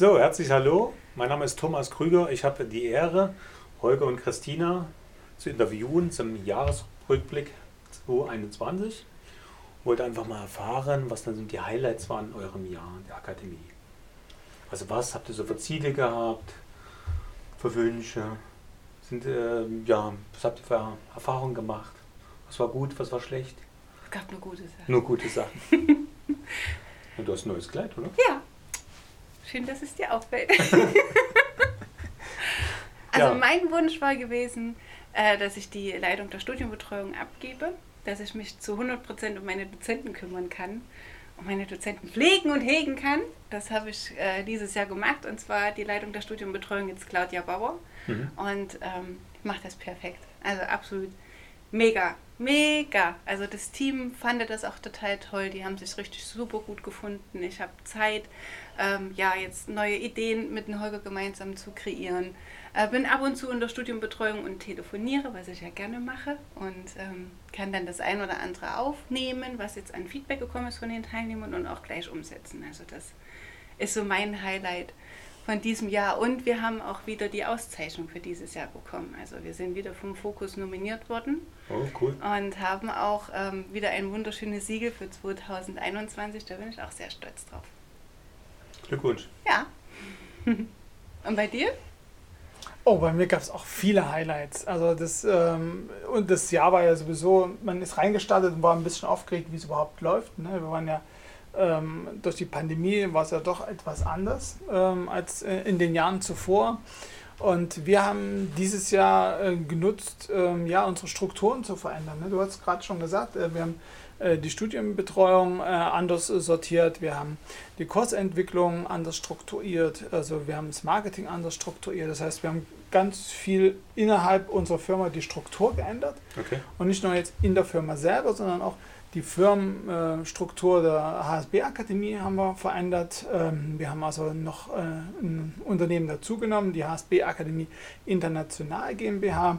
So, herzlich hallo. Mein Name ist Thomas Krüger. Ich habe die Ehre, Holger und Christina zu interviewen zum Jahresrückblick 2021. Ich wollte einfach mal erfahren, was dann die Highlights waren in eurem Jahr der Akademie. Also was habt ihr so für Ziele gehabt, für Wünsche? Sind, äh, ja, was habt ihr für Erfahrungen gemacht? Was war gut, was war schlecht? Es gab nur gute Sachen. Nur gute Sachen. Und du hast ein neues Kleid, oder? Ja. Schön, dass es dir auffällt. also Ja. mein Wunsch war gewesen, äh, dass ich die Leitung der Studienbetreuung abgebe, dass ich mich zu 100% um meine Dozenten kümmern kann und meine Dozenten pflegen und hegen kann. Das habe ich äh, dieses Jahr gemacht und zwar die Leitung der Studienbetreuung jetzt Claudia Bauer Mhm. und ähm, ich mache das perfekt. Also absolut mega, mega. Also das Team fand das auch total toll. Die haben sich richtig super gut gefunden. Ich habe Zeit, ähm, ja, jetzt neue Ideen mit dem Holger gemeinsam zu kreieren. Äh, bin ab und zu in der Studienbetreuung und telefoniere, was ich ja gerne mache. Und ähm, kann dann das ein oder andere aufnehmen, was jetzt an Feedback gekommen ist von den Teilnehmern und auch gleich umsetzen. Also das ist so mein Highlight von diesem Jahr. Und wir haben auch wieder die Auszeichnung für dieses Jahr bekommen. Also wir sind wieder vom Fokus nominiert worden Oh, cool. und haben auch ähm, wieder ein wunderschönes Siegel für 2021. Da bin ich auch sehr stolz drauf. Glückwunsch. Ja. Und bei dir? Oh, bei mir gab es auch viele Highlights. Also das, ähm, und das Jahr war ja sowieso, man ist reingestartet und war ein bisschen aufgeregt, wie es überhaupt läuft. Ne? Wir waren ja ähm, durch die Pandemie war es ja doch etwas anders ähm, als äh, in den Jahren zuvor. Und wir haben dieses Jahr äh, genutzt, ähm, ja, unsere Strukturen zu verändern. Ne? Du hast gerade schon gesagt, äh, wir haben äh, die Studienbetreuung äh, anders sortiert, wir haben die Kursentwicklung anders strukturiert, also wir haben das Marketing anders strukturiert. Das heißt, wir haben ganz viel innerhalb unserer Firma die Struktur geändert. Okay. Und nicht nur jetzt in der Firma selber, sondern auch die Firmenstruktur der HSB-Akademie haben wir verändert. Ähm, Wir haben also noch äh, ein Unternehmen dazugenommen, die HSB-Akademie International GmbH,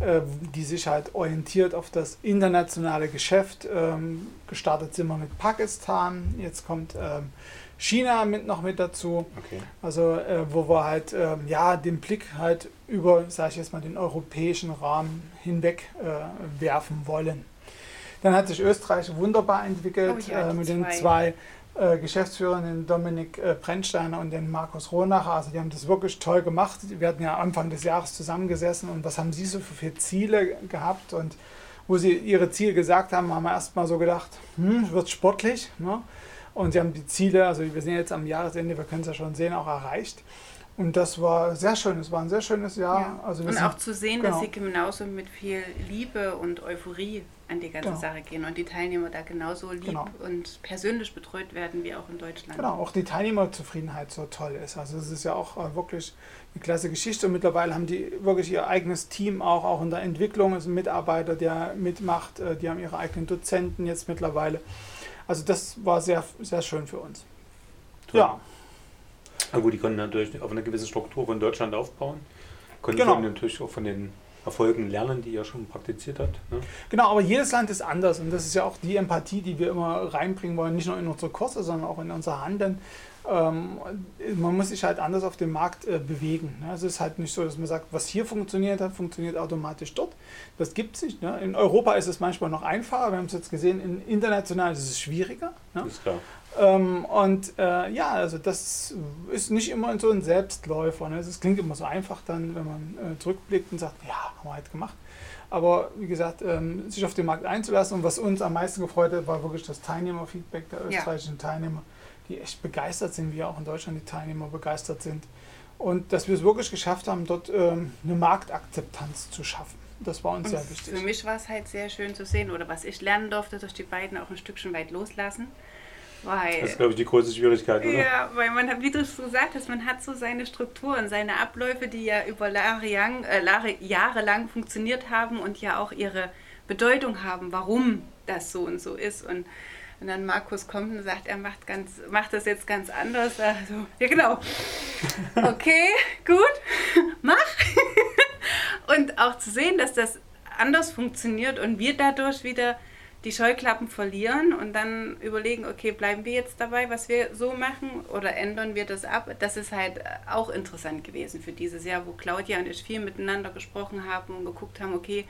äh, die sich halt orientiert auf das internationale Geschäft. Ähm, Gestartet sind wir mit Pakistan, jetzt kommt ähm, China mit noch mit dazu. Okay. Also äh, wo wir halt ja den Blick halt über, sage ich jetzt mal, den europäischen Rahmen hinweg werfen wollen. Dann hat sich Österreich wunderbar entwickelt Oh ja, äh, mit den zwei. zwei äh, Geschäftsführern, den Dominik äh, Brennsteiner und den Markus Rohnacher. Also die haben das wirklich toll gemacht. Wir hatten ja Anfang des Jahres zusammengesessen und was haben sie so für Ziele gehabt und wo sie ihre Ziele gesagt haben, haben wir erstmal so gedacht, hm, wird sportlich. Ne? Und sie haben die Ziele, also wir sind jetzt am Jahresende, wir können es ja schon sehen, auch erreicht. Und das war sehr schön. Es war ein sehr schönes Jahr. Ja. Also und auch zu sehen, genau. dass sie genauso mit viel Liebe und Euphorie an die ganze Genau. Sache gehen und die Teilnehmer da genauso lieb Genau. und persönlich betreut werden wie auch in Deutschland. Genau, auch die Teilnehmerzufriedenheit so toll ist. Also es ist ja auch äh, wirklich eine klasse Geschichte und mittlerweile haben die wirklich ihr eigenes Team auch, auch in der Entwicklung, also ein Mitarbeiter, der mitmacht, äh, die haben ihre eigenen Dozenten jetzt mittlerweile. Also das war sehr, sehr schön für uns. Toll. Ja, Na gut, die konnten natürlich auf eine gewisse Struktur von Deutschland aufbauen. Konnten Genau. natürlich auch von den Erfolgen lernen, die ihr schon praktiziert habt. Ne? genau, aber jedes Land ist anders und das ist ja auch die Empathie, die wir immer reinbringen wollen, nicht nur in unsere Kurse, sondern auch in unser Handeln. Ähm, man muss sich halt anders auf dem Markt äh, bewegen. Ne? Es ist halt nicht so, dass man sagt, was hier funktioniert hat, funktioniert automatisch dort. Das gibt es nicht. Ne? In Europa ist es manchmal noch einfacher. Wir haben es jetzt gesehen, in, international ist es schwieriger. Ne? Ist klar. Ähm, und äh, ja, also das ist nicht immer so ein Selbstläufer. Ne? Es klingt immer so einfach dann, wenn man äh, zurückblickt und sagt, ja, haben wir halt gemacht. Aber wie gesagt, ähm, sich auf den Markt einzulassen und was uns am meisten gefreut hat, war wirklich das Teilnehmerfeedback der Ja. österreichischen Teilnehmer, die echt begeistert sind, wie auch in Deutschland die Teilnehmer begeistert sind. Und dass wir es wirklich geschafft haben, dort ähm, eine Marktakzeptanz zu schaffen. Das war uns Und sehr für wichtig. mich war es halt sehr schön zu sehen oder was ich lernen durfte, durch die beiden auch ein Stückchen weit loslassen. Weil, Das ist, glaube ich, die größte Schwierigkeit, oder? ja, weil man hat, wie du es gesagt hast, man hat so seine Strukturen, seine Abläufe, die ja über Jahre, lang- äh, Jahre- jahrelang funktioniert haben und ja auch ihre Bedeutung haben, warum das so und so ist. Und wenn dann Markus kommt und sagt, er macht, ganz, macht das jetzt ganz anders, also, ja genau, okay, gut, mach. Und auch zu sehen, dass das anders funktioniert und wir dadurch wieder die Scheuklappen verlieren und dann überlegen, okay, bleiben wir jetzt dabei, was wir so machen oder ändern wir das ab? Das ist halt auch interessant gewesen für dieses Jahr, wo Claudia und ich viel miteinander gesprochen haben und geguckt haben, okay,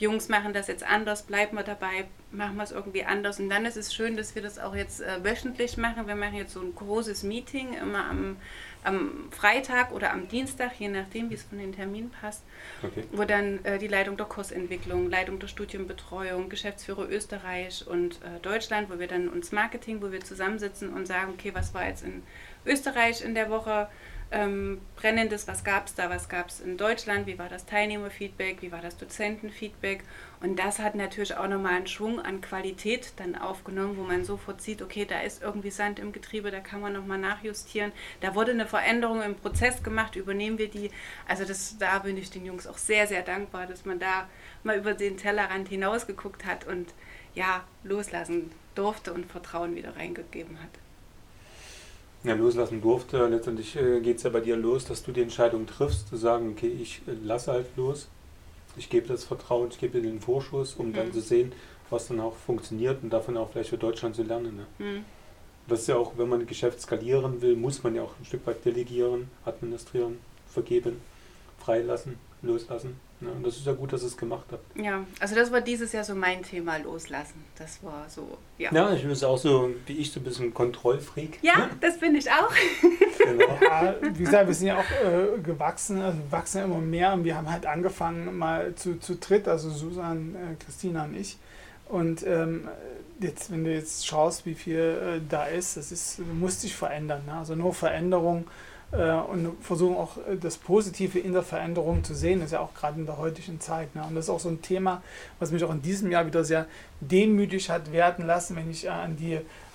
Jungs machen das jetzt anders, bleiben wir dabei, machen wir es irgendwie anders. Und dann ist es schön, dass wir das auch jetzt äh, wöchentlich machen. Wir machen jetzt so ein großes Meeting immer am, am Freitag oder am Dienstag, je nachdem, wie es von den Terminen passt, okay. wo dann äh, die Leitung der Kursentwicklung, Leitung der Studienbetreuung, Geschäftsführer Österreich und äh, Deutschland, wo wir dann uns Marketing, wo wir zusammensitzen und sagen, okay, was war jetzt in Österreich in der Woche? Ähm, Brennendes, was gab es da, was gab es in Deutschland, wie war das Teilnehmerfeedback, wie war das Dozentenfeedback. Und das hat natürlich auch nochmal einen Schwung an Qualität dann aufgenommen, wo man sofort sieht, okay, da ist irgendwie Sand im Getriebe, da kann man nochmal nachjustieren. Da wurde eine Veränderung im Prozess gemacht, übernehmen wir die. Also das, da bin ich den Jungs auch sehr, sehr dankbar, dass man da mal über den Tellerrand hinausgeguckt hat und ja, loslassen durfte und Vertrauen wieder reingegeben hat ja, loslassen durfte. Letztendlich äh, geht es ja bei dir los, dass du die Entscheidung triffst, zu sagen, okay, ich äh, lasse halt los, ich gebe das Vertrauen, ich gebe dir den Vorschuss, um mhm. dann zu sehen, was dann auch funktioniert und davon auch vielleicht für Deutschland zu lernen. Ne? Mhm. Das ist ja auch, wenn man ein Geschäft skalieren will, muss man ja auch ein Stück weit delegieren, administrieren, vergeben, freilassen, loslassen. Ja, und das ist ja gut, dass ihr es gemacht habt. Ja, also das war dieses Jahr so mein Thema loslassen. Das war so, ja. Ja, ich bin auch so, wie ich, so ein bisschen Kontrollfreak. Ja, ja. das bin ich auch. Genau. Ja, wie gesagt, wir sind ja auch äh, gewachsen, also wir wachsen ja immer mehr und wir haben halt angefangen mal zu, zu dritt, also Susan, äh, Christina und ich. Und ähm, jetzt, wenn du jetzt schaust, wie viel äh, da ist, das ist, muss sich verändern. Ne? Also nur Veränderung äh, und versuchen auch äh, das Positive in der Veränderung zu sehen, das ist ja auch gerade in der heutigen Zeit. Ne? Und das ist auch so ein Thema, was mich auch in diesem Jahr wieder sehr demütig hat werden lassen, wenn ich an die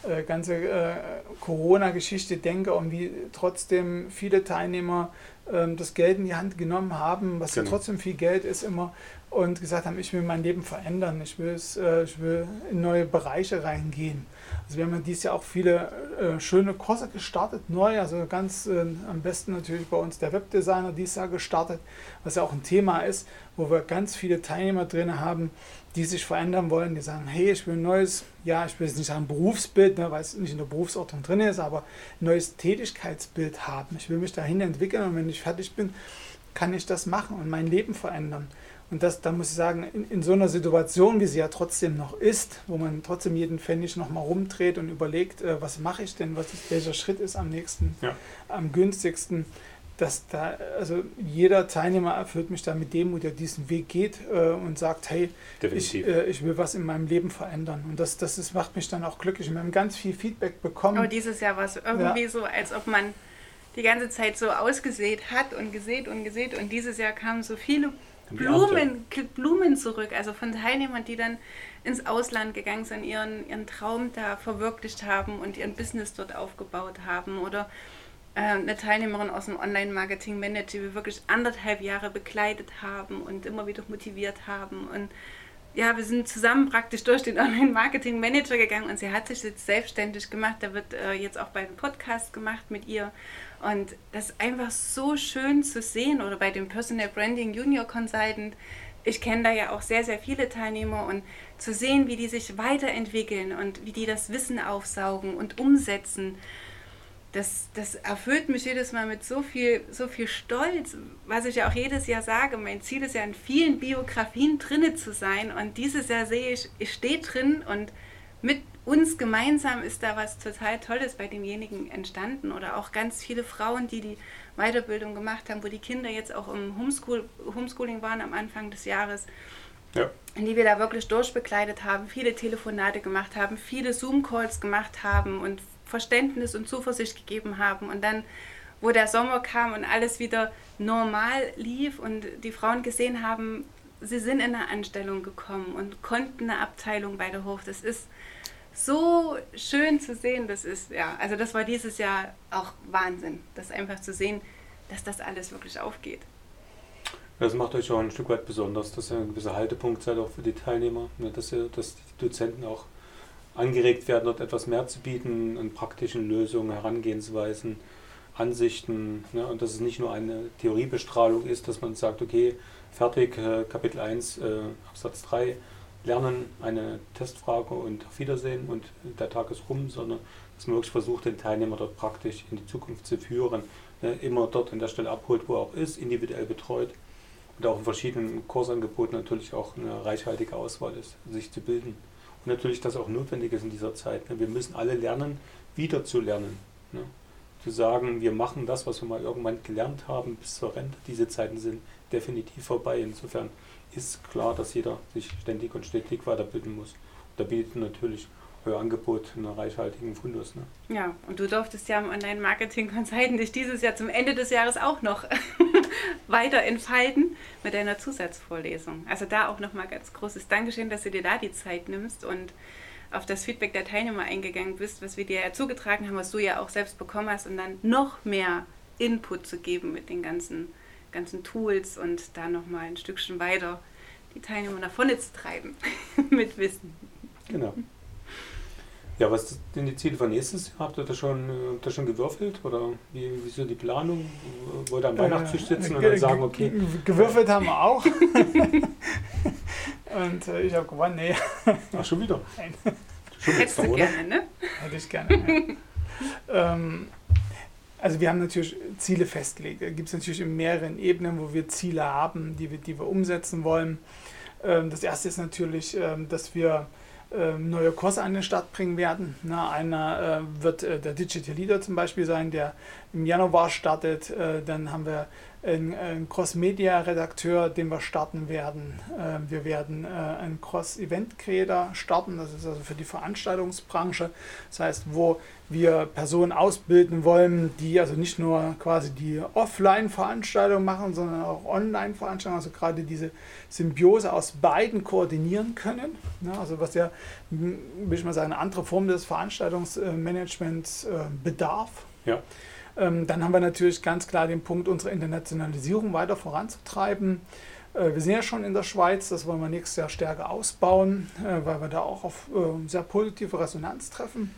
äh, ganze äh, Corona-Geschichte denke und wie trotzdem viele Teilnehmer ähm, das Geld in die Hand genommen haben, was genau. ja trotzdem viel Geld ist immer, und gesagt haben, ich will mein Leben verändern, ich äh, ich will in neue Bereiche reingehen. Also wir haben ja dieses Jahr auch viele äh, schöne Kurse gestartet, neu, also ganz äh, am besten natürlich bei uns der Webdesigner dieses Jahr gestartet, was ja auch ein Thema ist, wo wir ganz viele Teilnehmer drin haben, die sich verändern wollen, die sagen, hey, ich will ein neues, ja, ich will jetzt nicht sagen Berufsbild, ne, weil es nicht in der Berufsordnung drin ist, aber ein neues Tätigkeitsbild haben. Ich will mich dahin entwickeln und wenn ich fertig bin, kann ich das machen und mein Leben verändern. Und das, da muss ich sagen, in, in, so einer Situation, wie sie ja trotzdem noch ist, wo man trotzdem jeden Pfennig nochmal rumdreht und überlegt, äh, was mache ich denn, was ist, welcher Schritt ist am nächsten, ja. am günstigsten, dass da, also jeder Teilnehmer erfüllt mich da mit Demut, der diesen Weg geht äh, und sagt, hey, ich, äh, ich will was in meinem Leben verändern. Und das, das ist, macht mich dann auch glücklich. wir haben ganz viel Feedback bekommen. Aber dieses Jahr war es irgendwie ja. so, als ob man die ganze Zeit so ausgesät hat und gesät und gesät. Und dieses Jahr kamen so viele Blumen, Blumen zurück, also von Teilnehmern, die dann ins Ausland gegangen sind, ihren, ihren Traum da verwirklicht haben und ihren Business dort aufgebaut haben. Oder äh, eine Teilnehmerin aus dem Online-Marketing-Manager, die wir wirklich anderthalb Jahre begleitet haben und immer wieder motiviert haben. Und ja, wir sind zusammen praktisch durch den Online-Marketing-Manager gegangen und sie hat sich jetzt selbstständig gemacht. Da wird äh, jetzt auch bei dem Podcast gemacht mit ihr. Und das ist einfach so schön zu sehen oder bei dem Personal Branding Junior Consultant. Ich kenne da ja auch sehr, sehr viele Teilnehmer und zu sehen, wie die sich weiterentwickeln und wie die das Wissen aufsaugen und umsetzen, das, das erfüllt mich jedes Mal mit so viel, so viel Stolz, was ich ja auch jedes Jahr sage. Mein Ziel ist ja in vielen Biografien drinne zu sein und dieses Jahr sehe ich, ich stehe drin und mit uns gemeinsam ist da was total Tolles bei demjenigen entstanden oder auch ganz viele Frauen, die die Weiterbildung gemacht haben, wo die Kinder jetzt auch im Homeschool, Homeschooling waren am Anfang des Jahres. Ja. die wir da wirklich durchbegleitet haben, viele Telefonate gemacht haben, viele Zoom-Calls gemacht haben und Verständnis und Zuversicht gegeben haben. Und dann, wo der Sommer kam und alles wieder normal lief und die Frauen gesehen haben, sie sind in eine Anstellung gekommen und konnten eine Abteilung bei der Hof. Das ist so schön zu sehen. Das ist, ja, also das war dieses Jahr auch Wahnsinn, das einfach zu sehen, dass das alles wirklich aufgeht. Das macht euch auch ein Stück weit besonders, dass ihr ein gewisser Haltepunkt seid auch für die Teilnehmer, ne, dass, ihr, dass die Dozenten auch angeregt werden, dort etwas mehr zu bieten an praktischen Lösungen, Herangehensweisen, Ansichten ne, und dass es nicht nur eine Theoriebestrahlung ist, dass man sagt, okay, fertig, äh, Kapitel 1, äh, Absatz 3, Lernen eine Testfrage und auf Wiedersehen und der Tag ist rum, sondern dass man wirklich versucht, den Teilnehmer dort praktisch in die Zukunft zu führen. Ne, immer dort an der Stelle abholt, wo er auch ist, individuell betreut und auch in verschiedenen Kursangeboten natürlich auch eine reichhaltige Auswahl ist, sich zu bilden. Natürlich das auch notwendig ist in dieser Zeit. Ne. Wir müssen alle lernen, wieder zu lernen. Ne. Zu sagen, wir machen das, was wir mal irgendwann gelernt haben, bis zur Rente. Diese Zeiten sind definitiv vorbei. Insofern ist klar, dass jeder sich ständig und stetig weiterbilden muss. Und da bietet natürlich euer Angebot einen reichhaltigen Fundus. Ne? Ja, und du durftest ja im Online-Marketing-Consultant dich dieses Jahr zum Ende des Jahres auch noch weiter entfalten mit deiner Zusatzvorlesung. Also da auch nochmal ganz großes Dankeschön, dass du dir da die Zeit nimmst und auf das Feedback der Teilnehmer eingegangen bist, was wir dir ja zugetragen haben, was du ja auch selbst bekommen hast und dann noch mehr Input zu geben mit den ganzen, ganzen Tools und da nochmal ein Stückchen weiter die Teilnehmer nach vorne zu treiben mit Wissen. Genau. Ja, was sind die Ziele für nächstes Jahr? Habt ihr da schon, habt ihr schon gewürfelt? Oder wie, wie ist so die Planung? Wollt ihr am Weihnachtstisch sitzen äh, und dann sagen, okay. Gewürfelt haben wir auch. und äh, ich habe gewonnen, nee. Ach, schon wieder? Nein. Schon Hättest du gerne, ne? Hätte ich gerne. Ja. ähm, also wir haben natürlich Ziele festgelegt. Da gibt es natürlich in mehreren Ebenen, wo wir Ziele haben, die wir, die wir umsetzen wollen. Ähm, das erste ist natürlich, ähm, dass wir neue Kurse an den Start bringen werden. Na, einer äh, wird äh, der Digital Leader zum Beispiel sein, der im Januar startet. Äh, dann haben wir einen, einen Cross-Media-Redakteur, den wir starten werden. Äh, wir werden äh, einen Cross-Event-Creator starten, das ist also für die Veranstaltungsbranche. Das heißt, wo wir Personen ausbilden wollen, die also nicht nur quasi die Offline-Veranstaltungen machen, sondern auch Online-Veranstaltungen, also gerade diese Symbiose aus beiden koordinieren können. Ja, also was ja, will ich mal sagen, eine andere Form des Veranstaltungsmanagements äh, bedarf. Ja. Ähm, dann haben wir natürlich ganz klar den Punkt, unsere Internationalisierung weiter voranzutreiben. Äh, wir sind ja schon in der Schweiz, das wollen wir nächstes Jahr stärker ausbauen, äh, weil wir da auch auf äh, sehr positive Resonanz treffen.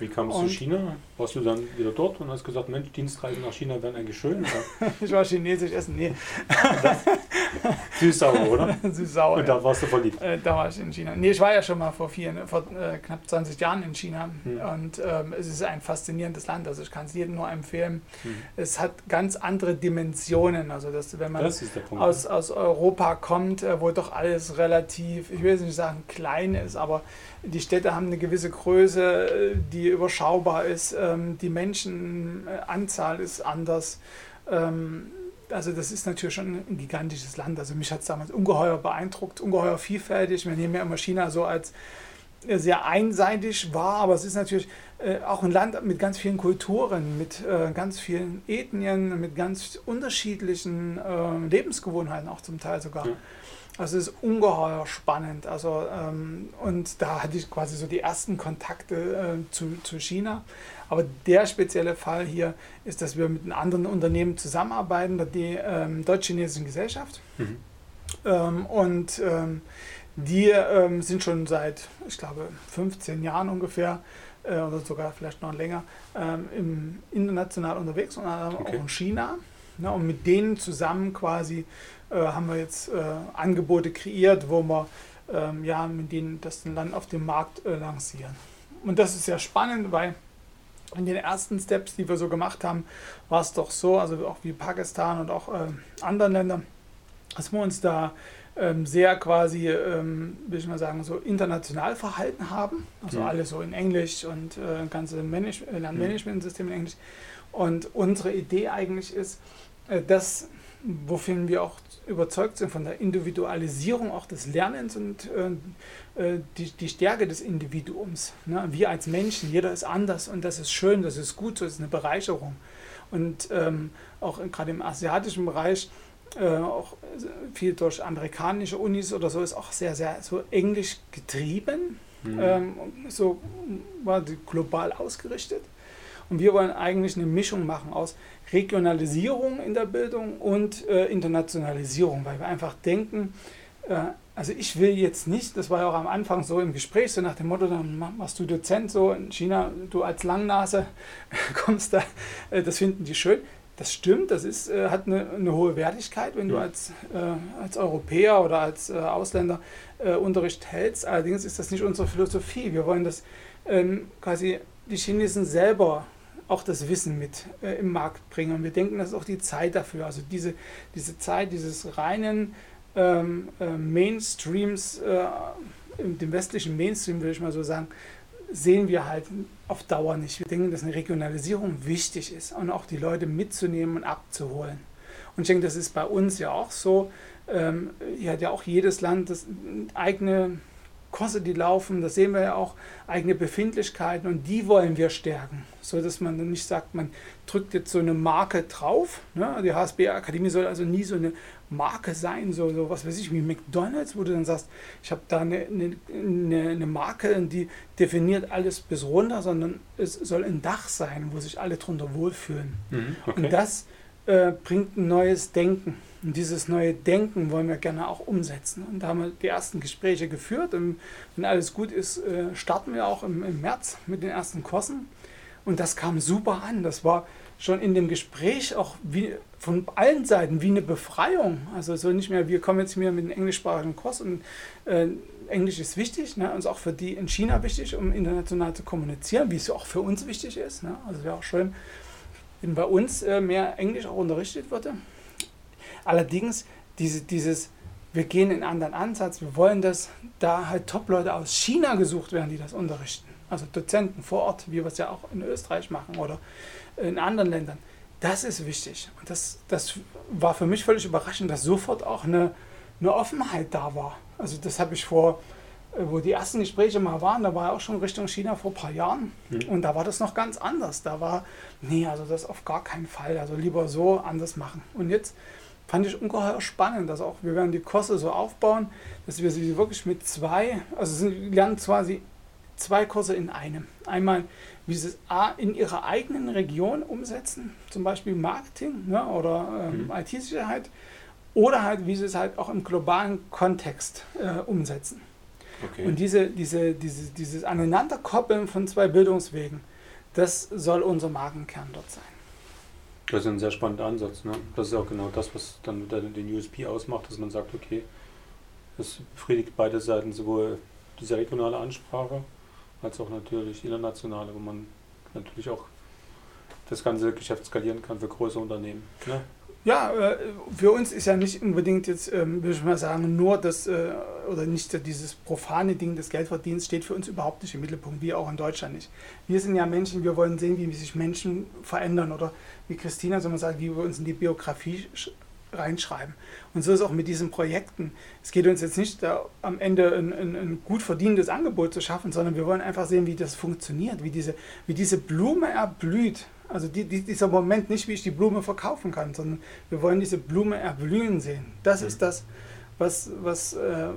Wie kam es zu China? Warst du dann wieder dort und hast gesagt, Mensch, Dienstreisen nach China wären eigentlich schön? ich war chinesisch essen, nee. Süß-sauer, oder? Süß-sauer. Und da warst du verliebt? Äh, da war ich in China. Nee, ich war ja schon mal vor, vier, vor äh, knapp 20 Jahren in China hm. und ähm, es ist ein faszinierendes Land. Also ich kann es jedem nur empfehlen. Hm. Es hat ganz andere Dimensionen. Also dass, wenn man Punkt, aus, aus Europa kommt, äh, wo doch alles relativ, ich will nicht sagen klein ist, aber die Städte haben eine gewisse Größe, die überschaubar ist. Ähm, die Menschenanzahl ist anders. Ähm, also das ist natürlich schon ein gigantisches Land. Also mich hat es damals ungeheuer beeindruckt, ungeheuer vielfältig. Wir nehmen ja immer China so als sehr einseitig wahr, aber es ist natürlich äh, auch ein Land mit ganz vielen Kulturen, mit äh, ganz vielen Ethnien, mit ganz unterschiedlichen äh, Lebensgewohnheiten auch zum Teil sogar. Ja. Also es ist ungeheuer spannend. Also, ähm, und da hatte ich quasi so die ersten Kontakte äh, zu, zu China. Aber der spezielle Fall hier ist, dass wir mit einem anderen Unternehmen zusammenarbeiten, der ähm, Deutsch-Chinesischen Gesellschaft. Mhm. Ähm, und ähm, die ähm, sind schon seit, ich glaube, 15 Jahren ungefähr äh, oder sogar vielleicht noch länger ähm, im, international unterwegs und okay. auch in China. Ne, und mit denen zusammen quasi äh, haben wir jetzt äh, Angebote kreiert, wo wir ähm, ja, mit denen das Land auf dem Markt äh, lancieren. Und das ist sehr spannend, weil in den ersten Steps, die wir so gemacht haben, war es doch so, also auch wie Pakistan und auch äh, anderen Ländern, dass wir uns da ähm, sehr quasi, ähm, will ich mal sagen, so international verhalten haben. Also mhm. alles so in Englisch und äh, ganze Manage äh, Lernmanagementsystem in Englisch. Und unsere Idee eigentlich ist, äh, dass wofür wir auch überzeugt sind von der Individualisierung auch des Lernens und äh, äh, die, die Stärke des Individuums. Ne? Wir als Menschen, jeder ist anders und das ist schön, das ist gut, das ist eine Bereicherung. Und ähm, auch gerade im asiatischen Bereich, äh, auch viel durch amerikanische Unis oder so, ist auch sehr, sehr so englisch getrieben. Mhm. Ähm, so war die global ausgerichtet. Und wir wollen eigentlich eine Mischung machen aus Regionalisierung in der Bildung und äh, Internationalisierung, weil wir einfach denken, äh, also ich will jetzt nicht, das war ja auch am Anfang so im Gespräch, so nach dem Motto, dann machst du Dozent so in China, du als Langnase kommst da, äh, das finden die schön. Das stimmt, das ist, äh, hat eine, eine, hohe Wertigkeit, wenn ja. du als, äh, als Europäer oder als äh, Ausländer Unterricht hältst. Allerdings ist das nicht unsere Philosophie. Wir wollen, dass ähm, quasi die Chinesen selber auch das Wissen mit äh, im Markt bringen. Und wir denken, das ist auch die Zeit dafür. Also diese, diese Zeit dieses reinen ähm, äh, Mainstreams, äh, dem westlichen Mainstream, würde ich mal so sagen, sehen wir halt auf Dauer nicht. Wir denken, dass eine Regionalisierung wichtig ist und auch die Leute mitzunehmen und abzuholen. Und ich denke, das ist bei uns ja auch so. Ähm, hier hat ja auch jedes Land das eigene Kurse, die laufen, das sehen wir ja auch, eigene Befindlichkeiten und die wollen wir stärken, so dass man dann nicht sagt, man drückt jetzt so eine Marke drauf. Ne? Die HSB Akademie soll also nie so eine Marke sein, so, so was weiß ich, wie McDonalds, wo du dann sagst, ich habe da eine, eine, eine Marke, die definiert alles bis runter, sondern es soll ein Dach sein, wo sich alle drunter wohlfühlen. Mhm, okay. Und das äh, bringt ein neues Denken. Und dieses neue Denken wollen wir gerne auch umsetzen. Und da haben wir die ersten Gespräche geführt. Und wenn alles gut ist, äh, starten wir auch im, März mit den ersten Kursen. Und das kam super an. Das war schon in dem Gespräch auch wie von allen Seiten wie eine Befreiung. Also so nicht mehr, wir kommen jetzt hier mit einem englischsprachigen Kurs und äh, Englisch ist wichtig, ne, und ist auch für die in China wichtig, um international zu kommunizieren, wie es auch für uns wichtig ist. Ne? Also wäre auch schön, wenn bei uns äh, mehr Englisch auch unterrichtet würde. Allerdings diese, dieses, wir gehen in einen anderen Ansatz, wir wollen, dass da halt Top-Leute aus China gesucht werden, die das unterrichten. Also Dozenten vor Ort, wie wir es ja auch in Österreich machen oder in anderen Ländern. Das ist wichtig. Und das, das war für mich völlig überraschend, dass sofort auch eine, eine Offenheit da war. Also das habe ich vor, äh, wo die ersten Gespräche mal waren, da war auch schon Richtung China vor ein paar Jahren. Mhm. Und da war das noch ganz anders. Da war, nee, also das auf gar keinen Fall. Also lieber so anders machen. Und jetzt fand ich ungeheuer spannend, dass auch wir werden die Kurse so aufbauen, dass wir sie wirklich mit zwei, also sie lernen quasi zwei Kurse in einem. Einmal, wie sie es in ihrer eigenen Region umsetzen, zum Beispiel Marketing ne, oder ähm, mhm. IT-Sicherheit, oder halt, wie sie es halt auch im globalen Kontext äh, umsetzen. Okay. Und diese, diese, diese, dieses Aneinanderkoppeln von zwei Bildungswegen, das soll unser Markenkern dort sein. Das ist ein sehr spannender Ansatz. Ne? Das ist auch genau das, was dann den USP ausmacht, dass man sagt, okay, es befriedigt beide Seiten, sowohl diese regionale Ansprache als auch natürlich internationale, wo man natürlich auch das ganze Geschäft skalieren kann für große Unternehmen. Ne? Ja, äh, für uns ist ja nicht unbedingt jetzt, ähm, würde ich mal sagen, nur das, äh, oder nicht dieses profane Ding des Geldverdienens steht für uns überhaupt nicht im Mittelpunkt, wie auch in Deutschland nicht. Wir sind ja Menschen, wir wollen sehen, wie sich Menschen verändern oder wie Christina so man sagt, wie wir uns in die Biografie reinschreiben. Und so ist auch mit diesen Projekten. Es geht uns jetzt nicht da, am Ende ein, ein, ein, gut verdienendes Angebot zu schaffen, sondern wir wollen einfach sehen, wie das funktioniert, wie diese, wie diese Blume erblüht. Also die, die, dieser Moment nicht, wie ich die Blume verkaufen kann, sondern wir wollen diese Blume erblühen sehen. Das mhm. ist das, was, was, äh,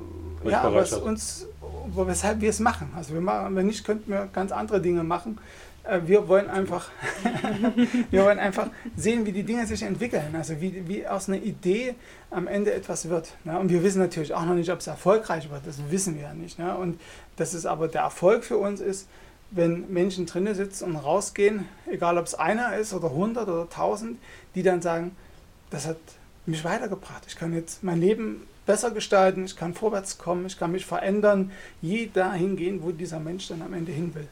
ja, was uns, weshalb wir es machen. Also wir machen, wenn nicht, könnten wir ganz andere Dinge machen. Äh, wir wollen einfach, wir wollen einfach sehen, wie die Dinge sich entwickeln. Also wie, wie aus einer Idee am Ende etwas wird. Ne? Und wir wissen natürlich auch noch nicht, ob es erfolgreich wird. Das wissen wir ja nicht. Ne? Und das ist aber der Erfolg für uns ist, wenn Menschen drinnen sitzen und rausgehen, egal ob es einer ist oder 100 oder 1000, die dann sagen, das hat mich weitergebracht. Ich kann jetzt mein Leben besser gestalten, ich kann vorwärts kommen, ich kann mich verändern, je dahin gehen, wo dieser Mensch dann am Ende hin will.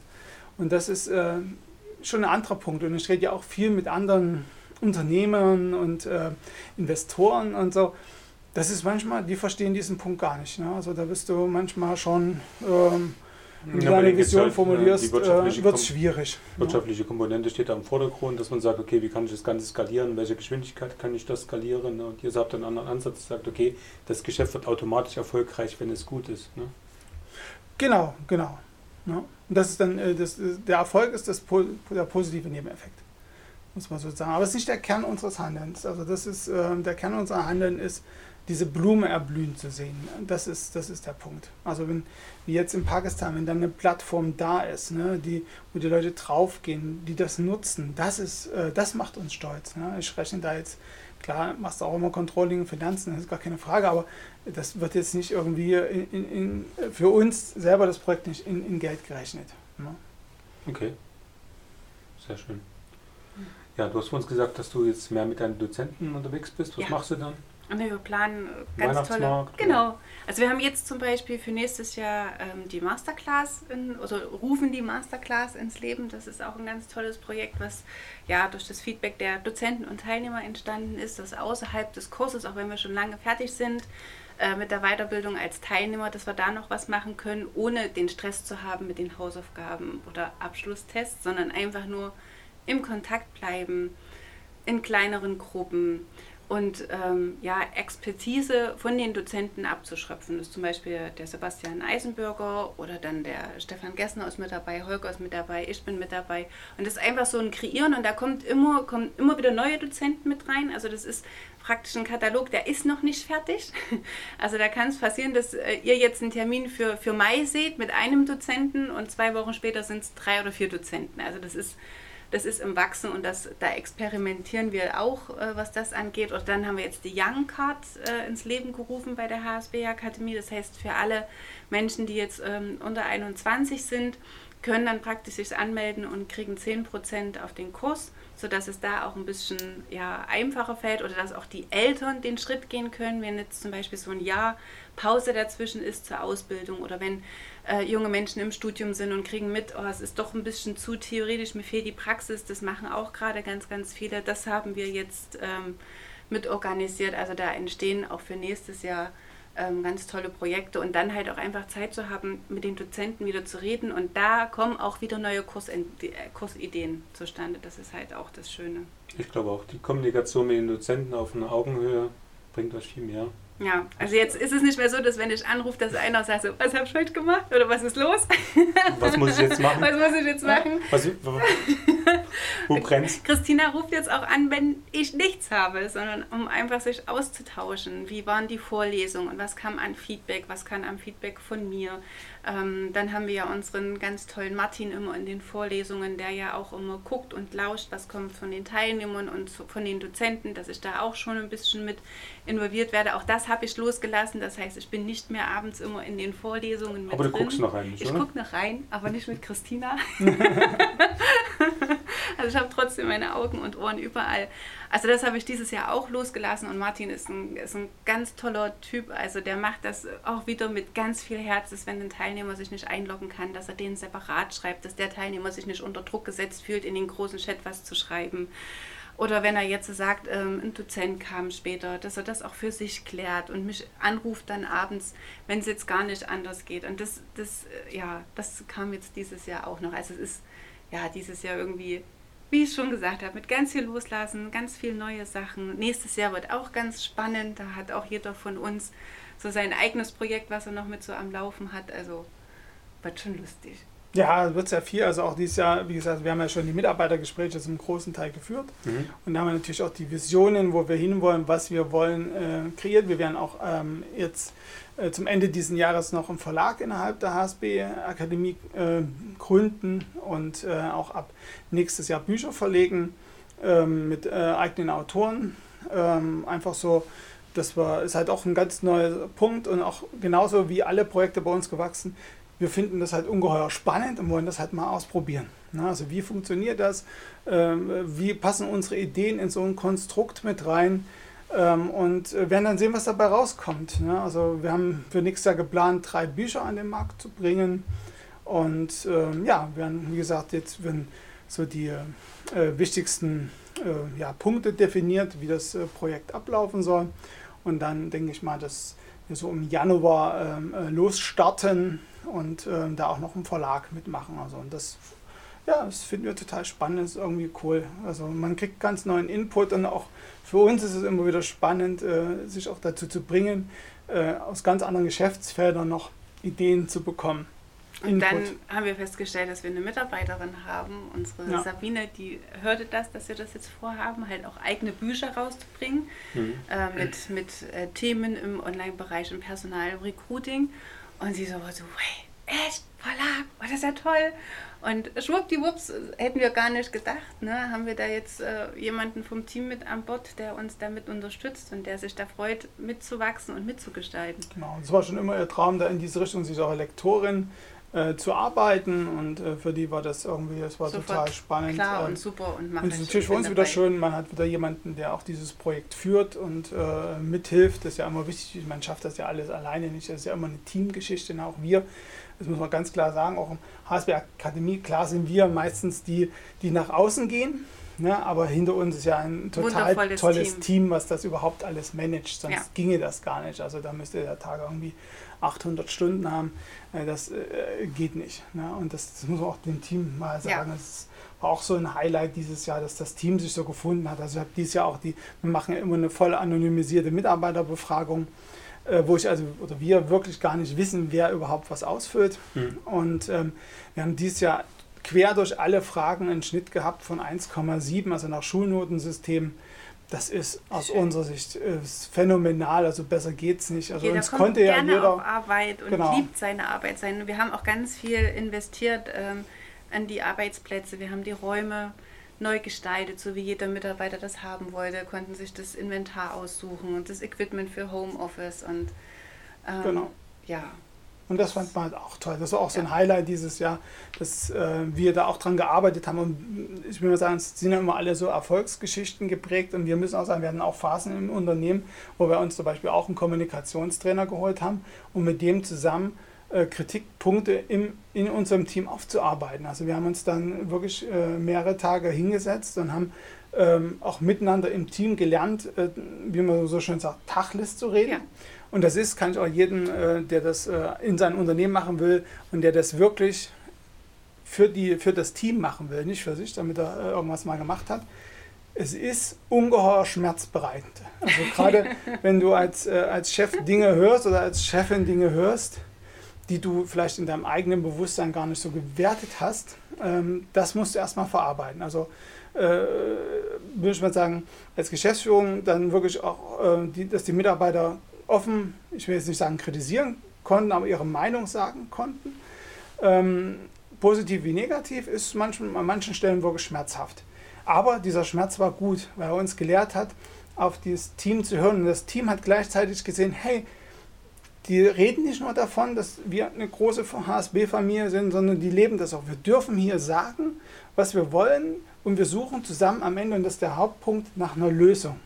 Und das ist äh, schon ein anderer Punkt. Und ich rede ja auch viel mit anderen Unternehmern und äh, Investoren und so. Das ist manchmal, die verstehen diesen Punkt gar nicht. Ne? Also da bist du manchmal schon ähm, wenn du deine Vision halt, formulierst, äh, wird es schwierig. Wirtschaftliche Komponente steht da im Vordergrund, dass man sagt, okay, wie kann ich das Ganze skalieren, welche Geschwindigkeit kann ich das skalieren? Ne? Und ihr habt einen anderen Ansatz, sagt, okay, das Geschäft wird automatisch erfolgreich, wenn es gut ist. Ne? Genau, genau. Ja. Und das ist dann, äh, das, der Erfolg ist das, der positive Nebeneffekt, muss man so sagen. Aber es ist nicht der Kern unseres Handelns. Also das ist, äh, der Kern unserer Handeln ist, diese Blume erblühen zu sehen. Das ist, das ist der Punkt. Also wenn, wie jetzt in Pakistan, wenn dann eine Plattform da ist, ne, die, wo die Leute draufgehen, die das nutzen, das ist, äh, das macht uns stolz. Ne? Ich rechne da jetzt, klar, machst du auch immer Controlling und Finanzen, das ist gar keine Frage, aber das wird jetzt nicht irgendwie in, in, in, für uns selber das Projekt nicht in, Geld gerechnet. Ne? Okay. Sehr schön. Ja, du hast uns gesagt, dass du jetzt mehr mit deinen Dozenten unterwegs bist. Was Ja. machst du dann? Und wir planen ganz tolle. Genau. Also wir haben jetzt zum Beispiel für nächstes Jahr ähm, die Masterclass, in, also rufen die Masterclass ins Leben. Das ist auch ein ganz tolles Projekt, was ja durch das Feedback der Dozenten und Teilnehmer entstanden ist, dass außerhalb des Kurses, auch wenn wir schon lange fertig sind, äh, mit der Weiterbildung als Teilnehmer, dass wir da noch was machen können, ohne den Stress zu haben mit den Hausaufgaben oder Abschlusstests, sondern einfach nur im Kontakt bleiben, in kleineren Gruppen und ähm, ja, Expertise von den Dozenten abzuschöpfen. Das ist zum Beispiel der Sebastian Eisenbürger oder dann der Stefan Gessner ist mit dabei, Holger ist mit dabei, ich bin mit dabei. Und das ist einfach so ein Kreieren und da kommt immer, kommen immer wieder neue Dozenten mit rein. Also das ist praktisch ein Katalog, der ist noch nicht fertig. Also da kann es passieren, dass äh, ihr jetzt einen Termin für, für Mai seht mit einem Dozenten und zwei Wochen später sind es drei oder vier Dozenten. Also das ist das ist im Wachsen und das, da experimentieren wir auch, äh, was das angeht. Und dann haben wir jetzt die Young Card äh, ins Leben gerufen bei der HSB Akademie. Das heißt, für alle Menschen, die jetzt ähm, unter 21 sind, können dann praktisch sich anmelden und kriegen 10% auf den Kurs, sodass es da auch ein bisschen ja, einfacher fällt oder dass auch die Eltern den Schritt gehen können, wenn jetzt zum Beispiel so ein Jahr Pause dazwischen ist zur Ausbildung oder wenn äh, junge Menschen im Studium sind und kriegen mit, oh, es ist doch ein bisschen zu theoretisch, mir fehlt die Praxis, das machen auch gerade ganz, ganz viele. Das haben wir jetzt ähm, mit organisiert. Also da entstehen auch für nächstes Jahr ähm, ganz tolle Projekte und dann halt auch einfach Zeit zu haben, mit den Dozenten wieder zu reden und da kommen auch wieder neue äh, Kursideen zustande. Das ist halt auch das Schöne. Ich glaube auch, die Kommunikation mit den Dozenten auf einer Augenhöhe bringt euch viel mehr. Ja, also jetzt ist es nicht mehr so, dass wenn ich anrufe, dass einer sagt so, was habe ich heute gemacht oder was ist los? Was muss ich jetzt machen? Was muss ich jetzt machen? Was, wo brennt's? Christina ruft jetzt auch an, wenn ich nichts habe, sondern um einfach sich auszutauschen. Wie waren die Vorlesungen und was kam an Feedback, was kam an Feedback von mir? Ähm, dann haben wir ja unseren ganz tollen Martin immer in den Vorlesungen, der ja auch immer guckt und lauscht, was kommt von den Teilnehmern und von den Dozenten, dass ich da auch schon ein bisschen mit involviert werde. Auch das habe ich losgelassen. Das heißt, ich bin nicht mehr abends immer in den Vorlesungen mit Aber du drin. guckst noch rein, nicht, Ich gucke noch rein, aber nicht mit Christina. also ich habe trotzdem meine Augen und Ohren überall. Also das habe ich dieses Jahr auch losgelassen und Martin ist ein, ist ein ganz toller Typ. Also der macht das auch wieder mit ganz viel Herz, wenn ein Teilnehmer sich nicht einloggen kann, dass er den separat schreibt, dass der Teilnehmer sich nicht unter Druck gesetzt fühlt, in den großen Chat was zu schreiben. Oder wenn er jetzt sagt, ähm, ein Dozent kam später, dass er das auch für sich klärt und mich anruft dann abends, wenn es jetzt gar nicht anders geht. Und das, das, äh, ja, das kam jetzt dieses Jahr auch noch. Also es ist ja dieses Jahr irgendwie, wie ich schon gesagt habe, mit ganz viel Loslassen, ganz viel neue Sachen. Nächstes Jahr wird auch ganz spannend. Da hat auch jeder von uns so sein eigenes Projekt, was er noch mit so am Laufen hat. Also wird schon lustig. Ja, wird sehr viel. Also auch dieses Jahr, wie gesagt, wir haben ja schon die Mitarbeitergespräche zum großen Teil geführt. Mhm. Und da haben wir natürlich auch die Visionen, wo wir hinwollen, was wir wollen, äh, kreiert. Wir werden auch ähm, jetzt äh, zum Ende dieses Jahres noch einen Verlag innerhalb der HSB-Akademie äh, gründen und äh, auch ab nächstes Jahr Bücher verlegen ähm, mit äh, eigenen Autoren. Ähm, einfach so, das war, ist halt auch ein ganz neuer Punkt und auch genauso wie alle Projekte bei uns gewachsen. Wir finden das halt ungeheuer spannend und wollen das halt mal ausprobieren. Also wie funktioniert das? Ähm, wie passen unsere Ideen in so ein Konstrukt mit rein? Ähm, und äh, werden dann sehen, was dabei rauskommt. Ne? Also wir haben für nächstes Jahr geplant, drei Bücher an den Markt zu bringen. Und ähm, ja, werden, wie gesagt, jetzt werden so die äh, wichtigsten äh, ja, Punkte definiert, wie das Projekt ablaufen soll. Und dann denke ich mal, dass so im Januar ähm, äh, losstarten und ähm, da auch noch einen Verlag mitmachen. Also und das, ja, das finden wir total spannend, ist irgendwie cool. Also man kriegt ganz neuen Input und auch für uns ist es immer wieder spannend, äh, sich auch dazu zu bringen, äh, aus ganz anderen Geschäftsfeldern noch Ideen zu bekommen. Und dann Input. haben wir festgestellt, dass wir eine Mitarbeiterin haben, unsere Ja. Sabine, die hörte das, dass wir das jetzt vorhaben, halt auch eigene Bücher rauszubringen Mhm. äh, mit, mit äh, Themen im Online-Bereich, im Personal, im Recruiting. Und sie so, so hey, echt, Verlag, oh, das ist ja toll. Und schwuppdiwupps, hätten wir gar nicht gedacht, ne, haben wir da jetzt äh, jemanden vom Team mit an Bord, der uns damit unterstützt und der sich da freut, mitzuwachsen und mitzugestalten. Genau, es war schon immer ihr Traum, da in diese Richtung, sie ist auch Lektorin äh, zu arbeiten und äh, für die war das irgendwie, das war Sofort total spannend. Klar und super und macht und es ist natürlich für uns wieder schön, man hat wieder jemanden, der auch dieses Projekt führt und äh, mithilft. Das ist ja immer wichtig, man schafft das ja alles alleine nicht. Das ist ja immer eine Teamgeschichte, auch wir. Das muss man ganz klar sagen, auch im HSB Akademie, klar sind wir meistens die, die nach außen gehen. Ne, aber hinter uns ist ja ein total tolles Team. Team. was das überhaupt alles managt. Sonst Ja. ginge das gar nicht. Also da müsste der Tag irgendwie 800 Stunden haben. Äh, Das äh, geht nicht. Ne? Und das, das muss man auch dem Team mal sagen. Ja. Das war auch so ein Highlight dieses Jahr, dass das Team sich so gefunden hat. Also ich habe dieses Jahr auch die, wir machen ja immer eine voll anonymisierte Mitarbeiterbefragung, äh, wo ich also oder wir wirklich gar nicht wissen, wer überhaupt was ausfüllt. Hm. Und ähm, wir haben dieses Jahr quer durch alle Fragen einen Schnitt gehabt von 1,7, also nach Schulnotensystem. Das ist aus Schön. unserer Sicht äh, phänomenal, also besser geht's nicht. Also jeder uns kommt konnte ja gerne jeder. auf Arbeit und Genau. liebt seine Arbeit. Sein. Wir haben auch ganz viel investiert ähm, an die Arbeitsplätze. Wir haben die Räume neu gestaltet, so wie jeder Mitarbeiter das haben wollte, konnten sich das Inventar aussuchen und das Equipment für Homeoffice und ähm, Genau. ja, Und das fand man halt auch toll. Das war auch so ein. Highlight dieses Jahr, dass äh, wir da auch dran gearbeitet haben. Und ich will mal sagen, es sind ja immer alle so Erfolgsgeschichten geprägt. Und wir müssen auch sagen, wir hatten auch Phasen im Unternehmen, wo wir uns zum Beispiel auch einen Kommunikationstrainer geholt haben und mit dem zusammen äh, Kritikpunkte im, in unserem Team aufzuarbeiten. Also wir haben uns dann wirklich äh, mehrere Tage hingesetzt und haben ähm, auch miteinander im Team gelernt, äh, wie man so schön sagt, Tachlis zu reden. Ja. Und das ist, kann ich auch jedem, äh, der das äh, in seinem Unternehmen machen will und der das wirklich für, die, für das Team machen will, nicht für sich, damit er äh, irgendwas mal gemacht hat. Es ist ungeheuer schmerzbereitend. Also gerade wenn du als, äh, als Chef Dinge hörst oder als Chefin Dinge hörst, die du vielleicht in deinem eigenen Bewusstsein gar nicht so gewertet hast, ähm, das musst du erstmal verarbeiten. Also äh, würde ich mal sagen, als Geschäftsführung dann wirklich auch, äh, die, dass die Mitarbeiter offen, ich will jetzt nicht sagen kritisieren konnten, aber ihre Meinung sagen konnten. Ähm, positiv wie negativ ist manchen, an manchen Stellen wirklich schmerzhaft. Aber dieser Schmerz war gut, weil er uns gelehrt hat, auf dieses Team zu hören. Und das Team hat gleichzeitig gesehen, hey, die reden nicht nur davon, dass wir eine große HSB-Familie sind, sondern die leben das auch. Wir dürfen hier sagen, was wir wollen und wir suchen zusammen am Ende, und das ist der Hauptpunkt, nach einer Lösung.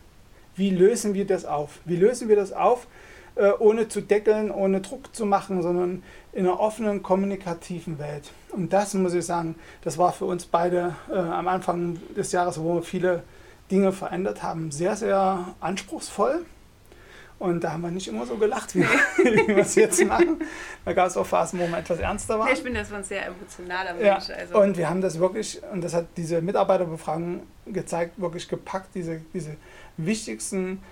Wie lösen wir das auf? Wie lösen wir das auf, äh, ohne zu deckeln, ohne Druck zu machen, sondern in einer offenen, kommunikativen Welt? Und das muss ich sagen, das war für uns beide äh, am Anfang des Jahres, wo wir viele Dinge verändert haben, sehr, sehr anspruchsvoll. Und da haben wir nicht immer so gelacht, wie, wie wir es jetzt machen. Da gab es auch Phasen, wo wir etwas ernster waren. ich bin das von sehr emotionaler Ja, Mensch. Also, und wir haben das wirklich, und das hat diese Mitarbeiterbefragung gezeigt, wirklich gepackt, diese, diese wichtigsten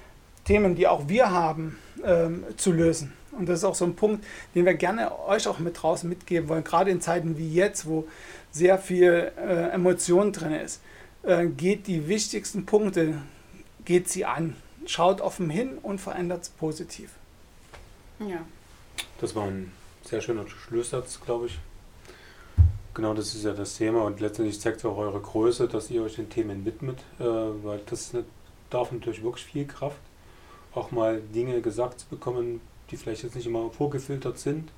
Themen, die auch wir haben, ähm, zu lösen. Und das ist auch so ein Punkt, den wir gerne euch auch mit draußen mitgeben wollen, gerade in Zeiten wie jetzt, wo sehr viel äh, Emotion drin ist. Äh, geht die wichtigsten Punkte, geht sie an. Schaut offen hin und verändert es positiv. ja. Das war ein sehr schöner Schlusssatz, glaube ich. Genau, das ist ja das Thema und letztendlich zeigt es auch eure Größe, dass ihr euch den Themen widmet, äh, weil das ne, darf natürlich wirklich viel Kraft, auch mal Dinge gesagt zu bekommen, die vielleicht jetzt nicht immer vorgefiltert sind.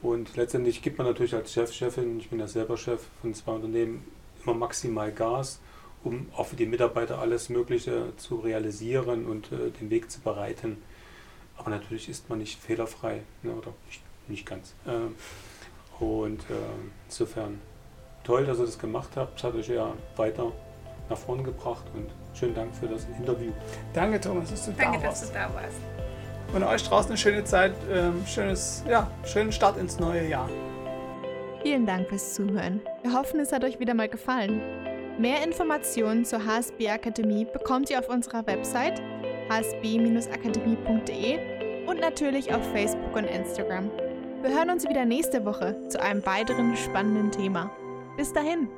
Und letztendlich gibt man natürlich als Chef, Chefin, ich bin ja selber Chef von zwei Unternehmen, immer maximal Gas, um auch für die Mitarbeiter alles Mögliche zu realisieren und äh, den Weg zu bereiten. Aber natürlich ist man nicht fehlerfrei, ne, oder nicht, nicht ganz. Ähm, und äh, insofern toll, dass ihr das gemacht habt. Hat euch ja weiter nach vorn gebracht und schönen Dank für das Interview. Danke, Thomas, dass du Danke, da dass warst. du da warst. Und euch draußen eine schöne Zeit, ähm, schönes, ja, schönen Start ins neue Jahr. Vielen Dank fürs Zuhören. Wir hoffen, es hat euch wieder mal gefallen. Mehr Informationen zur HSB Akademie bekommt ihr auf unserer Website hsb-akademie.de und natürlich auf Facebook und Instagram. Wir hören uns wieder nächste Woche zu einem weiteren spannenden Thema. Bis dahin!